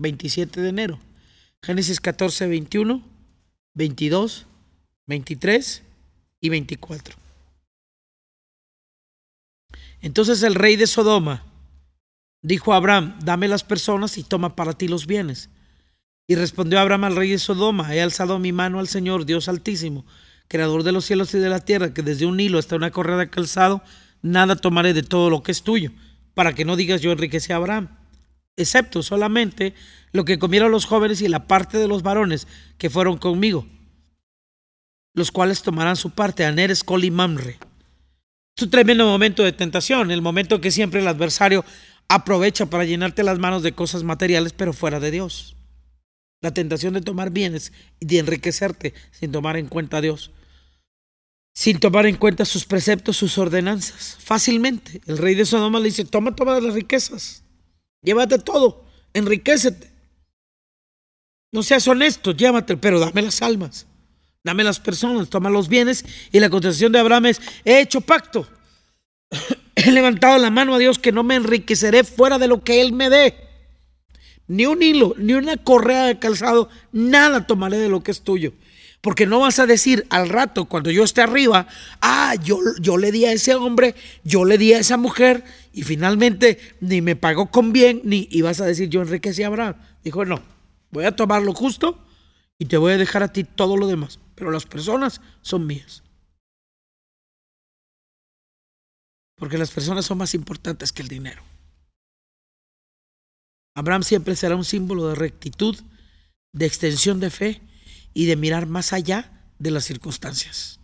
27 de enero. Génesis 14, 21, 22, 23 y 24. Entonces el rey de Sodoma dijo a Abraham, dame las personas y toma para ti los bienes. Y respondió Abraham al rey de Sodoma, he alzado mi mano al Señor, Dios altísimo, creador de los cielos y de la tierra, que desde un hilo hasta una correa de calzado, nada tomaré de todo lo que es tuyo, para que no digas yo enriquecí a Abraham, excepto solamente lo que comieron los jóvenes y la parte de los varones que fueron conmigo, los cuales tomarán su parte, Aneres, Col y. Es un tremendo momento de tentación, el momento que siempre el adversario aprovecha para llenarte las manos de cosas materiales, pero fuera de Dios. La tentación de tomar bienes y de enriquecerte sin tomar en cuenta a Dios sin tomar en cuenta sus preceptos, sus ordenanzas. Fácilmente. El rey de Sodoma le dice, toma todas las riquezas, llévate todo, enriquecete. No seas honesto, llévate, pero dame las almas, dame las personas, toma los bienes. Y la contestación de Abraham es, he hecho pacto, he levantado la mano a Dios que no me enriqueceré fuera de lo que Él me dé. Ni un hilo, ni una correa de calzado, nada tomaré de lo que es tuyo. Porque no vas a decir al rato, cuando yo esté arriba, ah, yo, yo le di a ese hombre, yo le di a esa mujer, y finalmente ni me pagó con bien, ni y vas a decir, yo enriquecí a Abraham. Dijo, no, voy a tomar lo justo y te voy a dejar a ti todo lo demás. Pero las personas son mías. Porque las personas son más importantes que el dinero. Abraham siempre será un símbolo de rectitud, de extensión de fe y de mirar más allá de las circunstancias.